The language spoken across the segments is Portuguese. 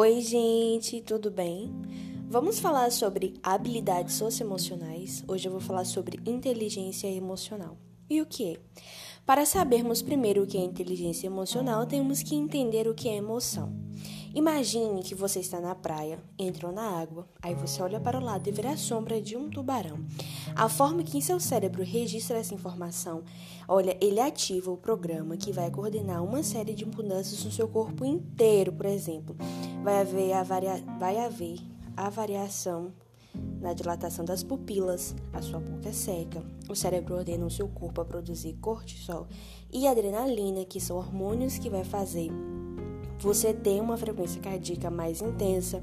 Oi, gente, tudo bem? Vamos falar sobre habilidades socioemocionais. Hoje eu vou falar sobre inteligência emocional. E o que é? Para sabermos primeiro o que é inteligência emocional, temos que entender o que é emoção. Imagine que você está na praia, entrou na água, aí você olha para o lado e vê a sombra de um tubarão. A forma que seu cérebro registra essa informação, olha, ele ativa o programa que vai coordenar uma série de mudanças no seu corpo inteiro, por exemplo. Vai haver a, varia... vai haver a variação na dilatação das pupilas, a sua boca é seca, o cérebro ordena o seu corpo a produzir cortisol e adrenalina, que são hormônios que vai fazer você tem uma frequência cardíaca mais intensa.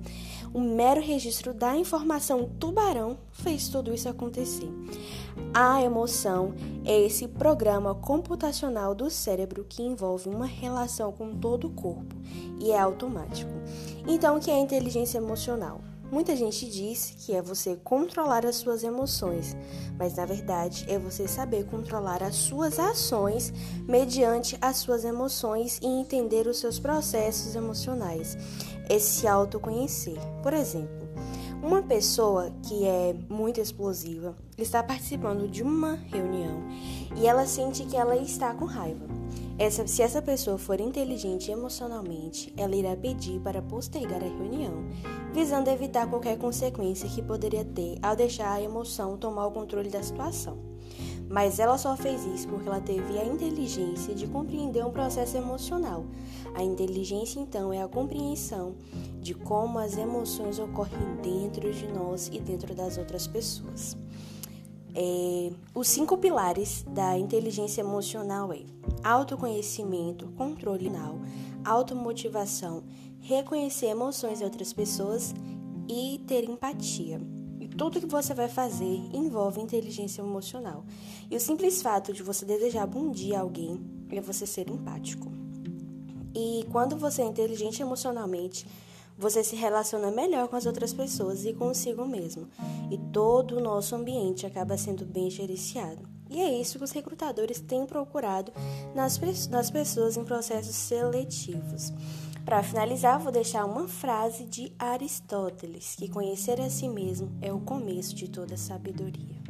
O mero registro da informação tubarão fez tudo isso acontecer. A emoção é esse programa computacional do cérebro que envolve uma relação com todo o corpo e é automático. Então, o que é inteligência emocional? Muita gente diz que é você controlar as suas emoções, mas na verdade é você saber controlar as suas ações mediante as suas emoções e entender os seus processos emocionais. É se autoconhecer. Por exemplo, uma pessoa que é muito explosiva está participando de uma reunião e ela sente que ela está com raiva. Essa, se essa pessoa for inteligente emocionalmente, ela irá pedir para postergar a reunião, visando evitar qualquer consequência que poderia ter ao deixar a emoção tomar o controle da situação. Mas ela só fez isso porque ela teve a inteligência de compreender um processo emocional. A inteligência, então, é a compreensão de como as emoções ocorrem dentro de nós e dentro das outras pessoas. É, os cinco pilares da inteligência emocional é autoconhecimento, controle final, automotivação, reconhecer emoções de outras pessoas e ter empatia. E tudo que você vai fazer envolve inteligência emocional. E o simples fato de você desejar bom dia a alguém é você ser empático. E quando você é inteligente emocionalmente, você se relaciona melhor com as outras pessoas e consigo mesmo. E todo o nosso ambiente acaba sendo bem gerenciado. E é isso que os recrutadores têm procurado nas, nas pessoas em processos seletivos. Para finalizar, vou deixar uma frase de Aristóteles, que conhecer a si mesmo é o começo de toda sabedoria.